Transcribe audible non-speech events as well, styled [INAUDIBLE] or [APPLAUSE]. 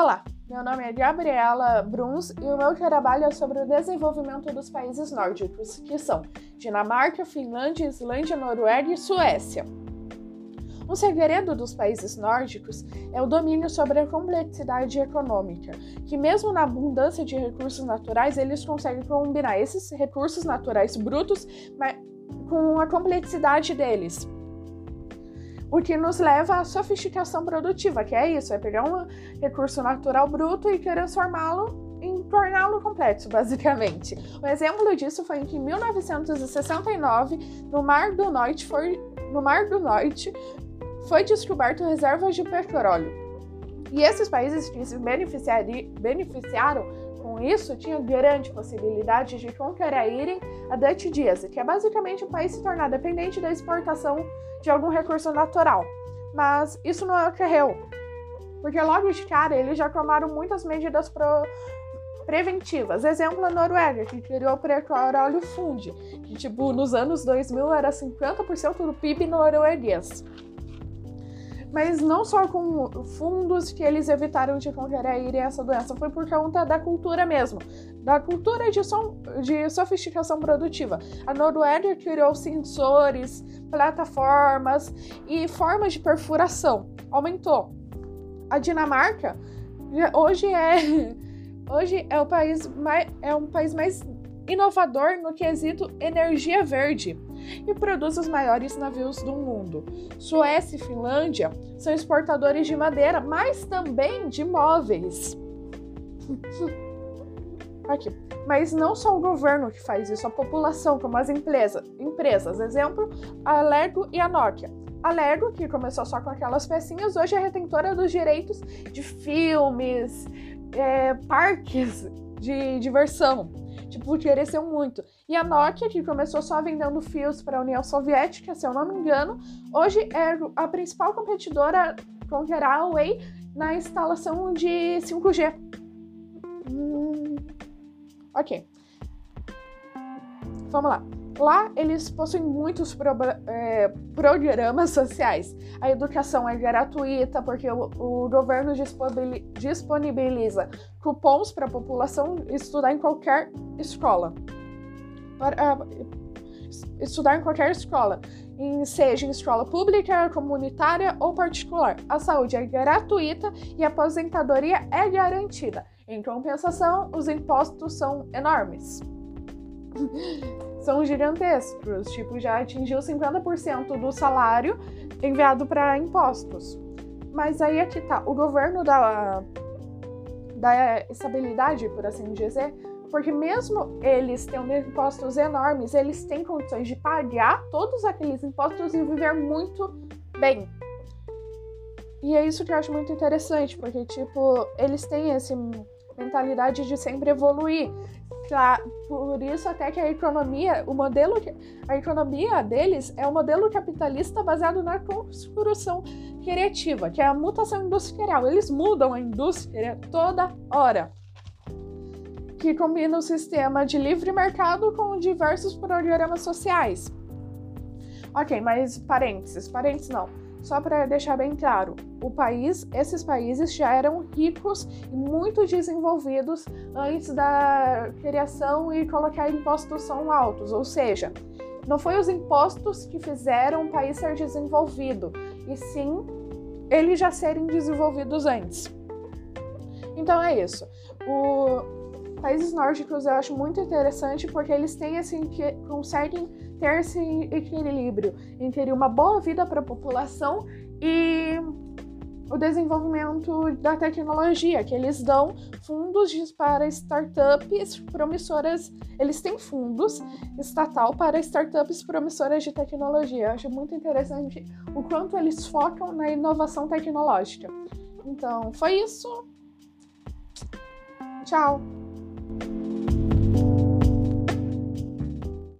Olá, meu nome é Gabriela Bruns e o meu trabalho é sobre o desenvolvimento dos países nórdicos, que são Dinamarca, Finlândia, Islândia, Noruega e Suécia. Um segredo dos países nórdicos é o domínio sobre a complexidade econômica, que mesmo na abundância de recursos naturais, eles conseguem combinar esses recursos naturais brutos com a complexidade deles. O que nos leva à sofisticação produtiva, que é isso, é pegar um recurso natural bruto e transformá-lo em torná-lo complexo, [LAUGHS] basicamente. Um exemplo disso foi em que em 1969, no Mar do Norte, foi, no Mar do Norte, foi descoberto reservas de petróleo. E esses países que se beneficiaram com isso tinham grande possibilidade de conquerarem a Dutch Dias, que é basicamente o país se tornar dependente da exportação de algum recurso natural. Mas isso não ocorreu, porque logo de cara eles já tomaram muitas medidas pro preventivas. Exemplo, a Noruega, que criou o petróleo Fund, que tipo, nos anos 2000 era 50% do PIB norueguês mas não só com fundos que eles evitaram de contrair essa doença, foi por conta da cultura mesmo, da cultura de, som, de sofisticação produtiva. A Noruega criou sensores, plataformas e formas de perfuração, aumentou. A Dinamarca hoje é [LAUGHS] hoje é o país mais é um país mais inovador no quesito energia verde e produz os maiores navios do mundo. Suécia e Finlândia são exportadores de madeira, mas também de móveis. [LAUGHS] Aqui. Mas não só o governo que faz isso, a população, como as empresas. empresas. Exemplo, a Lego e a Nokia. A Lego, que começou só com aquelas pecinhas, hoje é retentora dos direitos de filmes, é, parques de diversão. Tipo, cresceu muito. E a Nokia, que começou só vendendo fios para a União Soviética, se eu não me engano, hoje é a principal competidora com a Huawei na instalação de 5G. Hum, ok. Vamos lá. Lá eles possuem muitos pro, é, programas sociais. A educação é gratuita porque o, o governo disponibiliza cupons para a população estudar em qualquer escola. Para, uh, estudar em qualquer escola, em, seja em escola pública, comunitária ou particular. A saúde é gratuita e a aposentadoria é garantida. Em compensação, os impostos são enormes. São gigantescos, tipo, já atingiu 50% do salário enviado para impostos. Mas aí é que tá, o governo da, da estabilidade, por assim dizer, porque mesmo eles tendo impostos enormes, eles têm condições de pagar todos aqueles impostos e viver muito bem. E é isso que eu acho muito interessante, porque, tipo, eles têm essa mentalidade de sempre evoluir. Por isso até que a economia, o modelo, a economia deles é um modelo capitalista baseado na construção criativa, que é a mutação industrial. Eles mudam a indústria toda hora que combina o sistema de livre mercado com diversos programas sociais. Ok, mas parênteses, parênteses não. Só para deixar bem claro, o país, esses países já eram ricos e muito desenvolvidos antes da criação e colocar impostos tão altos, ou seja, não foi os impostos que fizeram o país ser desenvolvido, e sim eles já serem desenvolvidos antes. Então é isso. O, países nórdicos eu acho muito interessante porque eles têm assim que conseguem ter esse equilíbrio entre uma boa vida para a população e o desenvolvimento da tecnologia, que eles dão fundos para startups promissoras. Eles têm fundos estatal para startups promissoras de tecnologia. Eu acho muito interessante o quanto eles focam na inovação tecnológica. Então, foi isso. Tchau!